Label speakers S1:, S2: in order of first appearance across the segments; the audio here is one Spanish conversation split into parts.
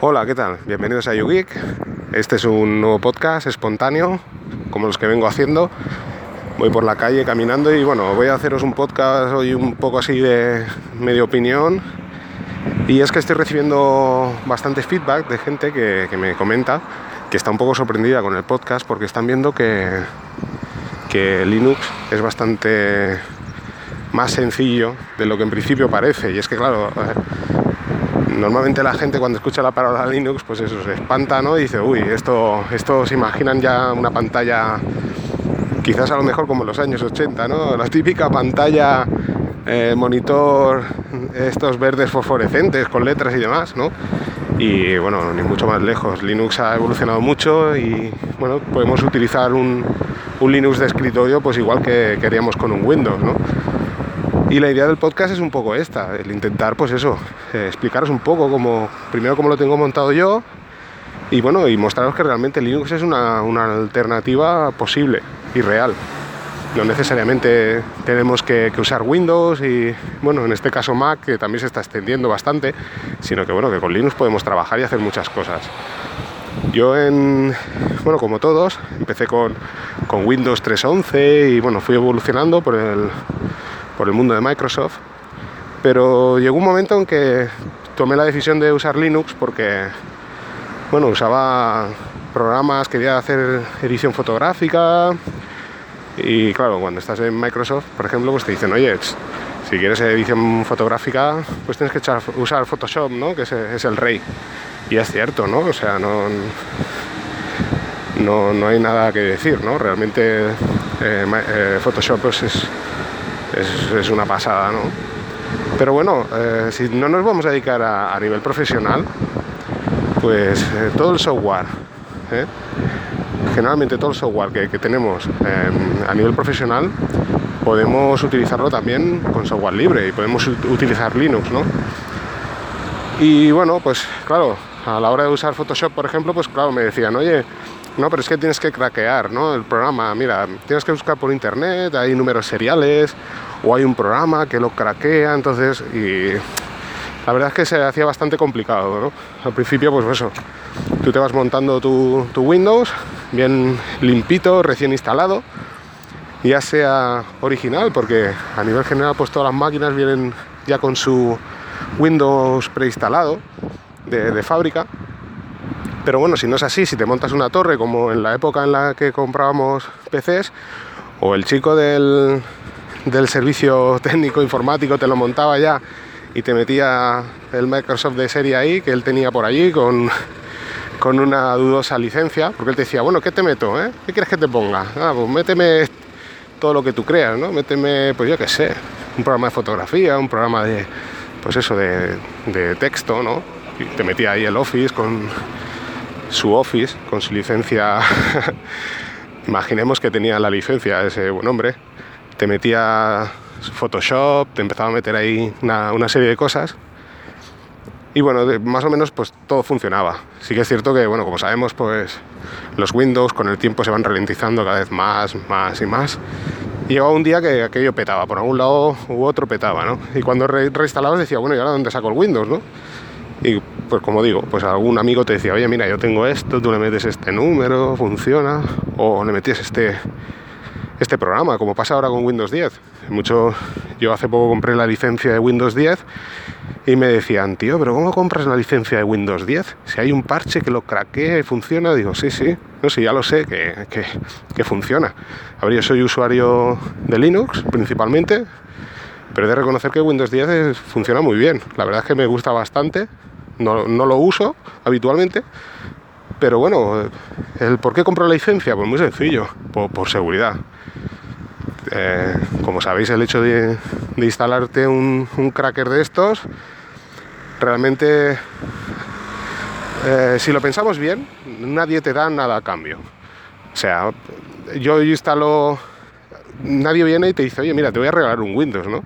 S1: Hola, ¿qué tal? Bienvenidos a YouGeek. Este es un nuevo podcast espontáneo, como los que vengo haciendo. Voy por la calle caminando y bueno, voy a haceros un podcast hoy un poco así de medio opinión. Y es que estoy recibiendo bastante feedback de gente que, que me comenta que está un poco sorprendida con el podcast porque están viendo que, que Linux es bastante más sencillo de lo que en principio parece. Y es que, claro, normalmente la gente cuando escucha la palabra Linux, pues eso se espanta, ¿no? Y dice, uy, esto, esto se imaginan ya una pantalla, quizás a lo mejor como en los años 80, ¿no? La típica pantalla, eh, monitor, estos verdes fosforescentes con letras y demás, ¿no? Y bueno, ni mucho más lejos. Linux ha evolucionado mucho y bueno, podemos utilizar un, un Linux de escritorio pues igual que queríamos con un Windows, ¿no? Y la idea del podcast es un poco esta, el intentar, pues eso, eh, explicaros un poco cómo, primero cómo lo tengo montado yo y bueno, y mostraros que realmente Linux es una, una alternativa posible y real. No necesariamente tenemos que, que, usar Windows y, bueno, en este caso Mac, que también se está extendiendo bastante, sino que, bueno, que con Linux podemos trabajar y hacer muchas cosas. Yo en, bueno, como todos, empecé con, con Windows 3.11 y, bueno, fui evolucionando por el, por el mundo de Microsoft, pero llegó un momento en que tomé la decisión de usar Linux porque, bueno, usaba programas, quería hacer edición fotográfica y claro, cuando estás en Microsoft, por ejemplo, pues te dicen, oye, si quieres edición fotográfica, pues tienes que usar Photoshop, ¿no? Que es, es, el rey. Y es cierto, ¿no? O sea, no, no, no hay nada que decir, ¿no? Realmente eh, eh, Photoshop pues es, es, una pasada, ¿no? Pero bueno, eh, si no nos vamos a dedicar a, a nivel profesional, pues eh, todo el software, ¿eh? generalmente todo el software que, que tenemos a nivel profesional, podemos utilizarlo también con software libre y podemos utilizar Linux, ¿no? Y bueno, pues claro, a la hora de usar Photoshop, por ejemplo, pues claro, me decían, oye, no, pero es que tienes que craquear, ¿no? El programa, mira, tienes que buscar por internet, hay números seriales o hay un programa que lo craquea, entonces, y la verdad es que se hacía bastante complicado, ¿no? Al principio, pues eso, tú te vas montando tu, Windows, bien limpito, recién instalado, ya sea original, porque a nivel general, pues todas las máquinas vienen ya con su Windows preinstalado de fábrica, pero bueno, si no es así, si te montas una torre como en la época en la que comprábamos PCs, o el chico del, del servicio técnico informático te lo montaba ya y te metía el Microsoft de serie ahí, que él tenía por allí con, con una dudosa licencia, porque él te decía, bueno, ¿qué te meto? Eh? ¿Qué quieres que te ponga? Ah, pues méteme todo lo que tú creas, ¿no? Méteme, pues yo qué sé, un programa de fotografía, un programa de, pues eso, de, de texto, ¿no? Y te metía ahí el Office con su Office con su licencia. Imaginemos que tenía la licencia ese buen hombre. Te metía Photoshop, te empezaba a meter ahí una, serie de cosas. Y bueno, más o menos pues todo funcionaba. Sí que es cierto que, bueno, como sabemos, pues los Windows con el tiempo se van ralentizando cada vez más, más y más. Y llegaba un día que aquello petaba, por algún lado u otro petaba, ¿no? Y cuando re reinstalabas decía, bueno, ¿y ahora dónde saco el Windows, no? Pues como digo, pues algún amigo te decía, oye, mira, yo tengo esto, tú le metes este número, funciona, o le metes este, este programa, como pasa ahora con Windows 10. Mucho, yo hace poco compré la licencia de Windows 10 y me decían, tío, pero ¿cómo compras la licencia de Windows 10? Si hay un parche que lo craquea y funciona, digo, sí, sí, no sé, ya lo sé, que, que, que funciona. A ver, yo soy usuario de Linux principalmente, pero he de reconocer que Windows 10 es, funciona muy bien. La verdad es que me gusta bastante. No, no, lo uso habitualmente. Pero bueno, ¿el por qué compro la licencia? Pues muy sencillo, por, seguridad. Eh, como sabéis, el hecho de, instalarte un, un, cracker de estos, realmente, eh, si lo pensamos bien, nadie te da nada a cambio. O sea, yo instalo nadie viene y te dice, oye, mira, te voy a regalar un Windows, ¿no?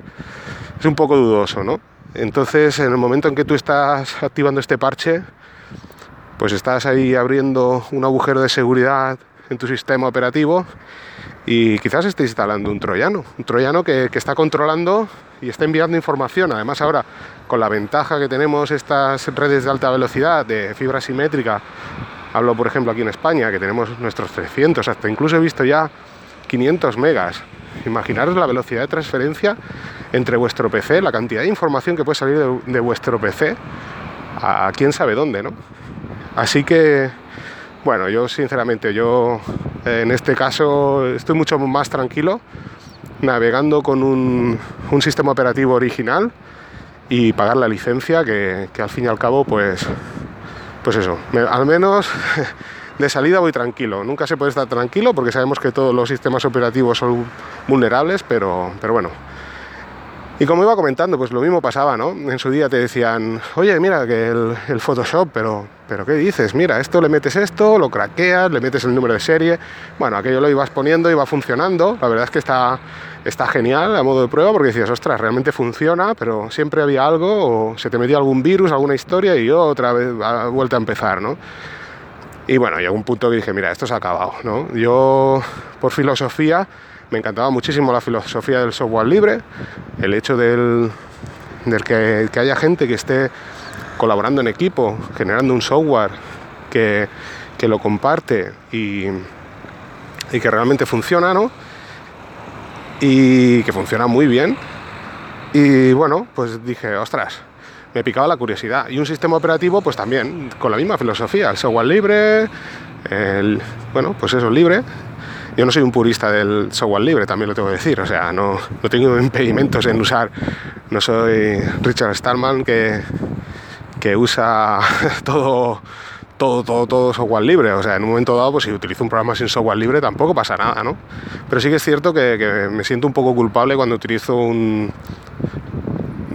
S1: Es un poco dudoso, ¿no? Entonces, en el momento en que tú estás activando este parche, pues estás ahí abriendo un agujero de seguridad en tu sistema operativo y quizás estés instalando un troyano, un troyano que, que está controlando y está enviando información. Además ahora con la ventaja que tenemos estas redes de alta velocidad de fibra simétrica, hablo por ejemplo aquí en España que tenemos nuestros 300, hasta incluso he visto ya 500 megas. Imaginaros la velocidad de transferencia entre vuestro PC, la cantidad de información que puede salir de, vuestro PC a quién sabe dónde, ¿no? Así que, bueno, yo sinceramente, yo en este caso estoy mucho más tranquilo navegando con un, sistema operativo original y pagar la licencia que, al fin y al cabo pues pues eso al menos de salida voy tranquilo nunca se puede estar tranquilo porque sabemos que todos los sistemas operativos son vulnerables pero pero bueno y como iba comentando, pues lo mismo pasaba, ¿no? En su día te decían, oye, mira, que el, Photoshop, pero, pero ¿qué dices? Mira, esto le metes esto, lo craqueas, le metes el número de serie. Bueno, aquello lo ibas poniendo, iba funcionando. La verdad es que está, está genial a modo de prueba porque decías, ostras, realmente funciona, pero siempre había algo, o se te metía algún virus, alguna historia y otra vez ha vuelto a empezar, ¿no? Y bueno, llegó un punto que dije, mira, esto se ha acabado, ¿no? Yo, por filosofía, me encantaba muchísimo la filosofía del software libre, el hecho del, que, haya gente que esté colaborando en equipo, generando un software que, lo comparte y, y, que realmente funciona, ¿no? Y que funciona muy bien. Y bueno, pues dije, ostras, me picaba la curiosidad. Y un sistema operativo, pues también, con la misma filosofía, el software libre, el, bueno, pues eso, libre, yo no soy un purista del software libre, también lo tengo que decir, o sea, no, no tengo impedimentos en usar, no soy Richard Stallman que, que usa todo, todo, todo, todo software libre, o sea, en un momento dado, pues si utilizo un programa sin software libre tampoco pasa nada, ¿no? Pero sí que es cierto que, me siento un poco culpable cuando utilizo un,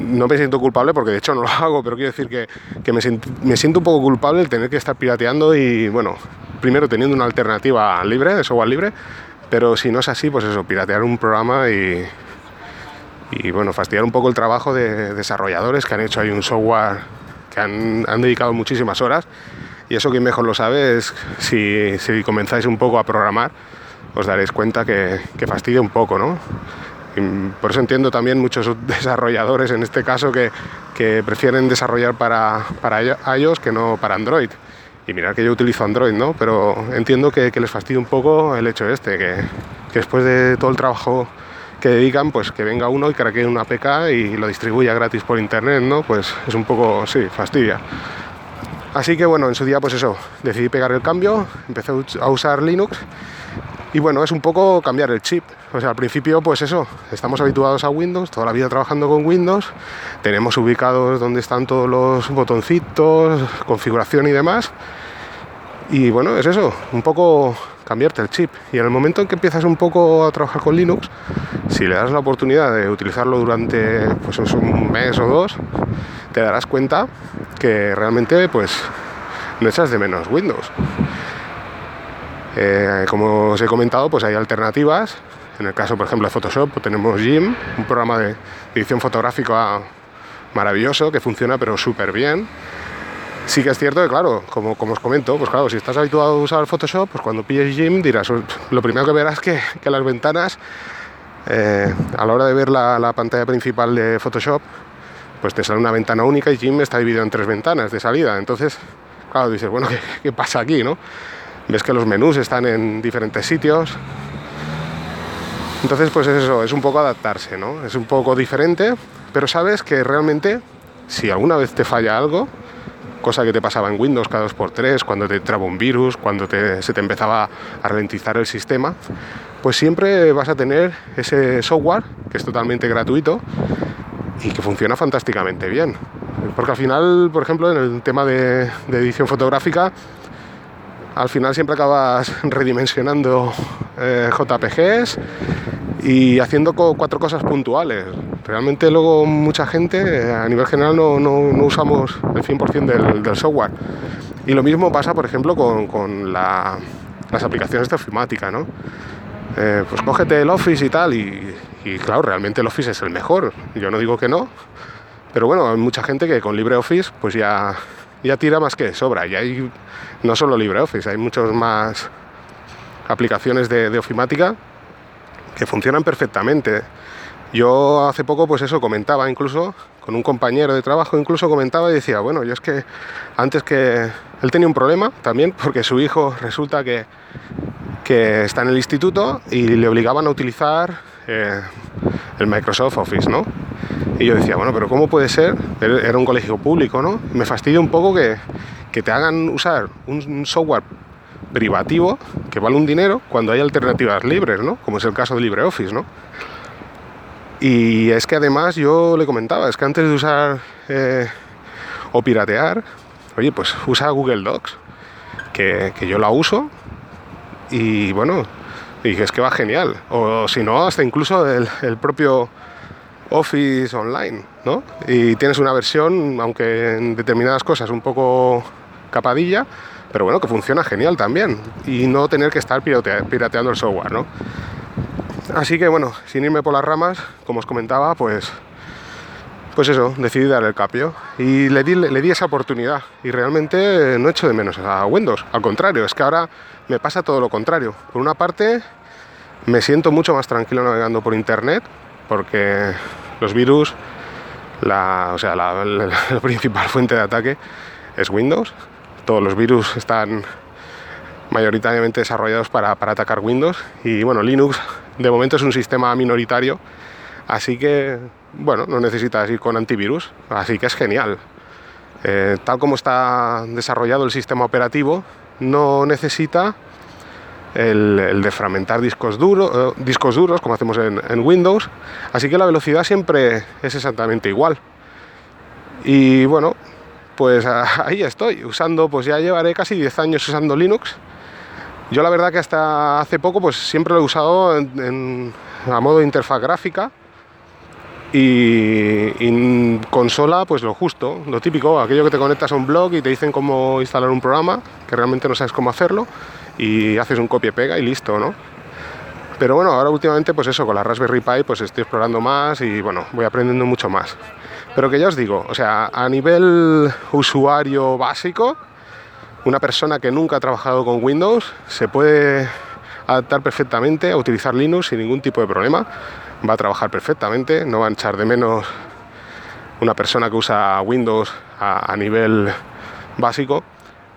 S1: no me siento culpable porque de hecho no lo hago, pero quiero decir que, que me, me, siento un poco culpable el tener que estar pirateando y bueno, primero teniendo una alternativa libre, de software libre, pero si no es así, pues eso, piratear un programa y, y bueno, fastidiar un poco el trabajo de desarrolladores que han hecho ahí un software que han, dedicado muchísimas horas y eso quien mejor lo sabe es si, si comenzáis un poco a programar os daréis cuenta que, que fastidia un poco, ¿no? Por eso entiendo también muchos desarrolladores en este caso que, que prefieren desarrollar para, para iOS que no para Android. Y mirad que yo utilizo Android, ¿no? Pero entiendo que, les fastidia un poco el hecho este, que, después de todo el trabajo que dedican, pues que venga uno y craquee una APK y lo distribuya gratis por internet, ¿no? Pues es un poco, sí, fastidia. Así que bueno, en su día pues eso, decidí pegar el cambio, empecé a usar Linux y bueno, es un poco cambiar el chip. O sea, al principio, pues eso, estamos habituados a Windows, toda la vida trabajando con Windows, tenemos ubicados donde están todos los botoncitos, configuración y demás. Y bueno, es eso, un poco cambiarte el chip. Y en el momento en que empiezas un poco a trabajar con Linux, si le das la oportunidad de utilizarlo durante pues, un mes o dos, te darás cuenta que realmente pues no echas de menos Windows. Eh, como os he comentado, pues hay alternativas. En el caso, por ejemplo, de Photoshop, pues tenemos Jim, un programa de edición fotográfica maravilloso que funciona pero súper bien. Sí que es cierto que, claro, como, os comento, pues claro, si estás habituado a usar Photoshop, pues cuando pilles Jim dirás, lo primero que verás que, que las ventanas, eh, a la hora de ver la, la, pantalla principal de Photoshop, pues te sale una ventana única y Jim está dividido en tres ventanas de salida. Entonces, claro, dices, bueno, ¿qué, qué pasa aquí, no? Ves que los menús están en diferentes sitios. Entonces, pues es eso, es un poco adaptarse, ¿no? Es un poco diferente, pero sabes que realmente, si alguna vez te falla algo, cosa que te pasaba en Windows cada 2x3, cuando te entraba un virus, cuando se te empezaba a ralentizar el sistema, pues siempre vas a tener ese software que es totalmente gratuito y que funciona fantásticamente bien. Porque al final, por ejemplo, en el tema de edición fotográfica, al final siempre acabas redimensionando eh, JPGs y haciendo cuatro cosas puntuales. Realmente luego mucha gente eh, a nivel general no, usamos el 100% del, software. Y lo mismo pasa, por ejemplo, con, las aplicaciones de ofimática, ¿no? Eh, pues cógete el Office y tal, y, y, claro, realmente el Office es el mejor. Yo no digo que no, pero bueno, hay mucha gente que con LibreOffice pues ya ya tira más que de sobra. Y hay no solo LibreOffice, hay muchas más aplicaciones de, ofimática que funcionan perfectamente. Yo hace poco, pues eso, comentaba incluso con un compañero de trabajo, incluso comentaba y decía, bueno, yo es que antes que él tenía un problema también, porque su hijo resulta que, que está en el instituto y le obligaban a utilizar eh, el Microsoft Office, ¿no? Y yo decía, bueno, pero ¿cómo puede ser? Era un colegio público, ¿no? Me fastidia un poco que, que te hagan usar un software privativo que vale un dinero cuando hay alternativas libres, ¿no? Como es el caso de LibreOffice, ¿no? Y es que además yo le comentaba, es que antes de usar eh, o piratear, oye, pues usa Google Docs, que, yo la uso y bueno, y es que va genial. O si no, hasta incluso el, el, propio Office Online, ¿no? Y tienes una versión, aunque en determinadas cosas un poco capadilla, pero bueno, que funciona genial también. Y no tener que estar pirateando el software, ¿no? Así que bueno, sin irme por las ramas, como os comentaba, pues pues eso, decidí dar el cambio y le di, le di esa oportunidad y realmente no echo de menos a Windows, al contrario, es que ahora me pasa todo lo contrario. Por una parte, me siento mucho más tranquilo navegando por internet porque los virus, la, o sea, la, principal fuente de ataque es Windows. Todos los virus están mayoritariamente desarrollados para, para atacar Windows y bueno, Linux de momento es un sistema minoritario, así que, bueno, no necesitas ir con antivirus, así que es genial. Eh, tal como está desarrollado el sistema operativo, no necesita el, de fragmentar discos, eh, discos duros, como hacemos en, Windows, así que la velocidad siempre es exactamente igual. Y bueno, pues ahí estoy, usando, pues ya llevaré casi 10 años usando Linux. Yo la verdad que hasta hace poco pues siempre lo he usado a modo de interfaz gráfica y, consola pues lo justo, lo típico, aquello que te conectas a un blog y te dicen cómo instalar un programa, que realmente no sabes cómo hacerlo y haces un copia y pega y listo, ¿no? Pero bueno, ahora últimamente pues eso, con la Raspberry Pi pues estoy explorando más y bueno, voy aprendiendo mucho más. Pero que ya os digo, o sea, a nivel usuario básico, una persona que nunca ha trabajado con Windows se puede adaptar perfectamente a utilizar Linux sin ningún tipo de problema. Va a trabajar perfectamente, no va a echar de menos una persona que usa Windows a, nivel básico,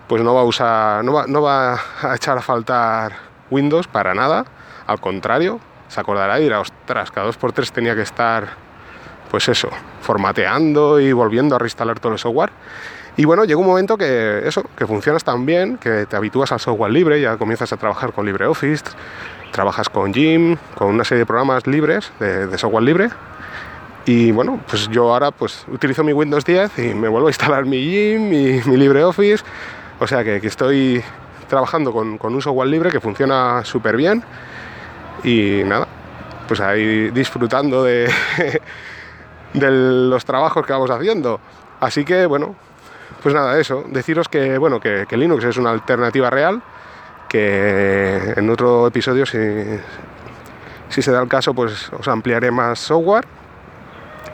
S1: pues no va a usar, no va, no va a echar a faltar Windows para nada. Al contrario, se acordará y dirá, ostras, cada dos por tres tenía que estar, pues eso, formateando y volviendo a reinstalar todo el software. Y bueno, llega un momento que eso, que funcionas tan bien, que te habitúas al software libre, ya comienzas a trabajar con LibreOffice, trabajas con Jim, con una serie de programas libres, de, software libre. Y bueno, pues yo ahora pues utilizo mi Windows 10 y me vuelvo a instalar mi Jim, mi, mi LibreOffice. O sea que, estoy trabajando con, con, un software libre que funciona súper bien. Y nada, pues ahí disfrutando de, de los trabajos que vamos haciendo. Así que bueno, pues nada, eso, deciros que, bueno, que, Linux es una alternativa real, que en otro episodio, si, si se da el caso, pues os ampliaré más software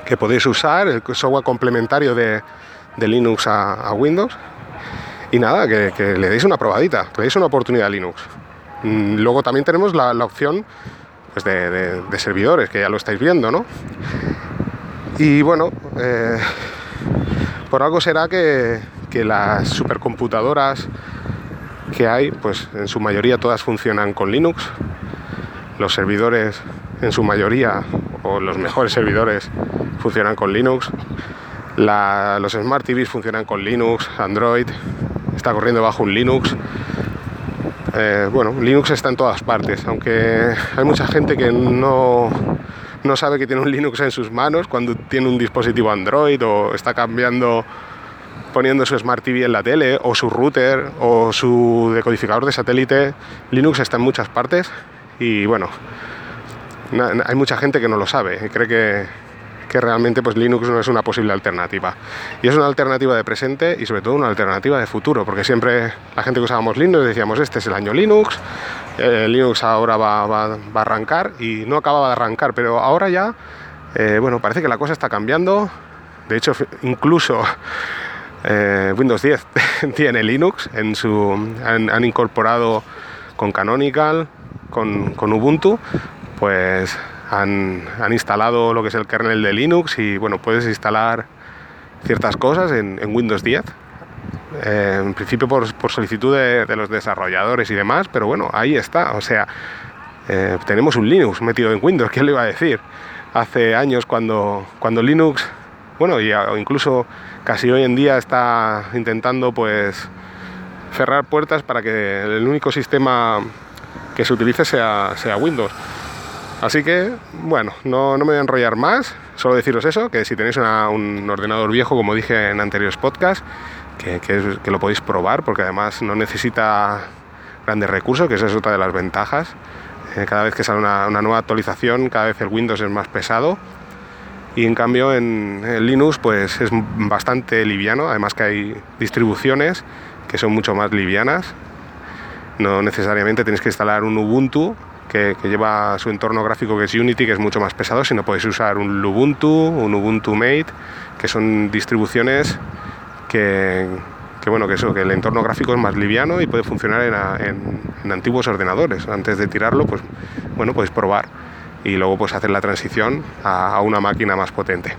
S1: que podéis usar, el software complementario de, Linux a, Windows. Y nada, que, le deis una probadita, que le deis una oportunidad a Linux. Mm, luego también tenemos la, opción pues de, servidores, que ya lo estáis viendo, ¿no? Y bueno, eh, por algo será que, las supercomputadoras que hay, pues en su mayoría todas funcionan con Linux. Los servidores en su mayoría, o los mejores servidores, funcionan con Linux. los Smart TVs funcionan con Linux, Android, está corriendo bajo un Linux. Eh, bueno, Linux está en todas partes, aunque hay mucha gente que no, no sabe que tiene un Linux en sus manos cuando tiene un dispositivo Android o está cambiando poniendo su Smart TV en la tele o su router o su decodificador de satélite. Linux está en muchas partes y bueno, hay mucha gente que no lo sabe y cree que, que realmente pues Linux no es una posible alternativa. Y es una alternativa de presente y sobre todo una alternativa de futuro, porque siempre la gente que usábamos Linux decíamos este es el año Linux, eh, Linux ahora va, va, a arrancar y no acababa de arrancar, pero ahora ya, eh, bueno, parece que la cosa está cambiando. De hecho, incluso eh, Windows 10 tiene Linux en su han, incorporado con Canonical con, con, Ubuntu pues han, instalado lo que es el kernel de Linux y bueno, puedes instalar ciertas cosas en, Windows 10. Eh, en principio por, solicitud de, los desarrolladores y demás, pero bueno, ahí está. O sea, eh, tenemos un Linux metido en Windows, ¿qué le iba a decir? Hace años cuando, cuando Linux, bueno, y incluso casi hoy en día está intentando pues cerrar puertas para que el único sistema que se utilice sea, sea Windows. Así que, bueno, no, me voy a enrollar más, solo deciros eso, que si tenéis un ordenador viejo, como dije en anteriores podcasts, que, que, lo podéis probar, porque además no necesita grandes recursos, que esa es otra de las ventajas. Eh, cada vez que sale una, nueva actualización, cada vez el Windows es más pesado. Y en cambio en, Linux pues es bastante liviano, además que hay distribuciones que son mucho más livianas. No necesariamente tenéis que instalar un Ubuntu que, lleva su entorno gráfico que es Unity, que es mucho más pesado, sino podéis usar un Lubuntu, un Ubuntu Mate, que son distribuciones que, bueno, que eso, que el entorno gráfico es más liviano y puede funcionar en, antiguos ordenadores. Antes de tirarlo, pues bueno, podéis probar y luego pues hacer la transición a, una máquina más potente.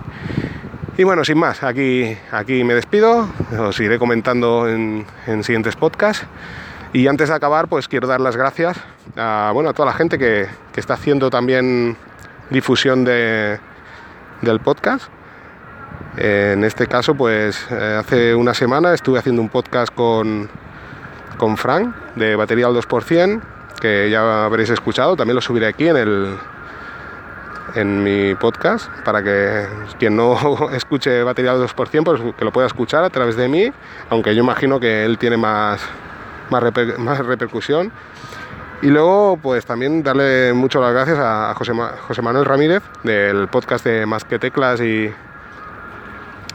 S1: Y bueno, sin más, aquí, aquí me despido, os iré comentando en, siguientes podcasts. Y antes de acabar, pues quiero dar las gracias a, bueno, a toda la gente que, está haciendo también difusión de, del podcast. En este caso, pues eh, hace una semana estuve haciendo un podcast con, con Frank de Batería al 2%, que ya habréis escuchado, también lo subiré aquí en el, en mi podcast para que quien no escuche batería al 2%, pues que lo pueda escuchar a través de mí, aunque yo imagino que él tiene más, más, repercusión. Y luego, pues también darle muchas las gracias a José, José Manuel Ramírez del podcast de Más que Teclas y,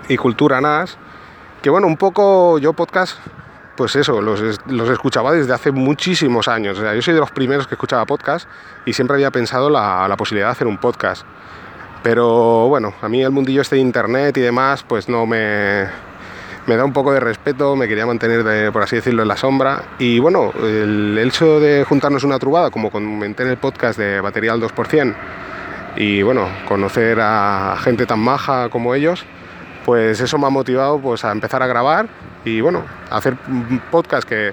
S1: y Cultura NAS, que bueno, un poco yo podcast pues eso, los, escuchaba desde hace muchísimos años. yo soy de los primeros que escuchaba podcast y siempre había pensado la, la posibilidad de hacer un podcast. Pero bueno, a mí el mundillo este de internet y demás, pues no me, me da un poco de respeto, me quería mantener, por así decirlo, en la sombra. Y bueno, el, hecho de juntarnos una trubada, como comenté en el podcast de Batería al 2%, y bueno, conocer a gente tan maja como ellos, pues eso me ha motivado pues, a empezar a grabar y bueno, hacer un podcast que,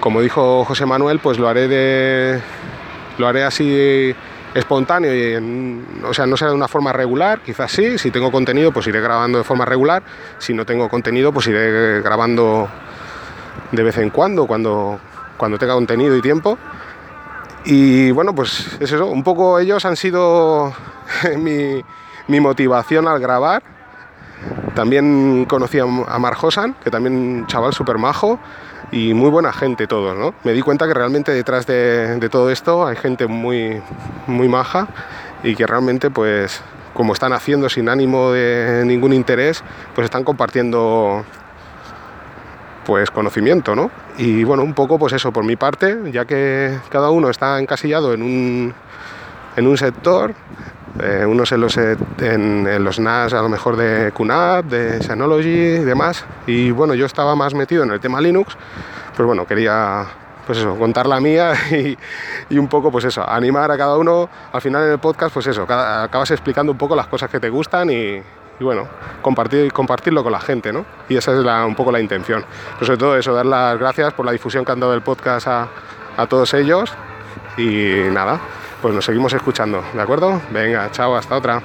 S1: como dijo José Manuel, pues lo haré de lo haré así espontáneo y o sea, no será de una forma regular, quizás sí, si tengo contenido pues iré grabando de forma regular, si no tengo contenido pues iré grabando de vez en cuando, cuando, cuando tenga contenido y tiempo. Y bueno, pues es eso, un poco ellos han sido mi, mi motivación al grabar también conocí a Mar Hosan, que también un chaval súper majo y muy buena gente todos, ¿no? Me di cuenta que realmente detrás de, todo esto hay gente muy, muy maja y que realmente pues como están haciendo sin ánimo de ningún interés, pues están compartiendo pues conocimiento, ¿no? Y bueno, un poco pues eso por mi parte, ya que cada uno está encasillado en un, en un sector, eh, unos en los, en, los NAS a lo mejor de QNAP, de Synology y demás. Y bueno, yo estaba más metido en el tema Linux, pues bueno, quería pues eso, contar la mía y, un poco pues eso, animar a cada uno. Al final en el podcast pues eso, acabas explicando un poco las cosas que te gustan y, bueno, compartir, compartirlo con la gente, ¿no? Y esa es un poco la intención. Pero sobre todo eso, dar las gracias por la difusión que han dado el podcast a, a todos ellos y nada, pues nos seguimos escuchando, ¿de acuerdo? Venga, chao, hasta otra.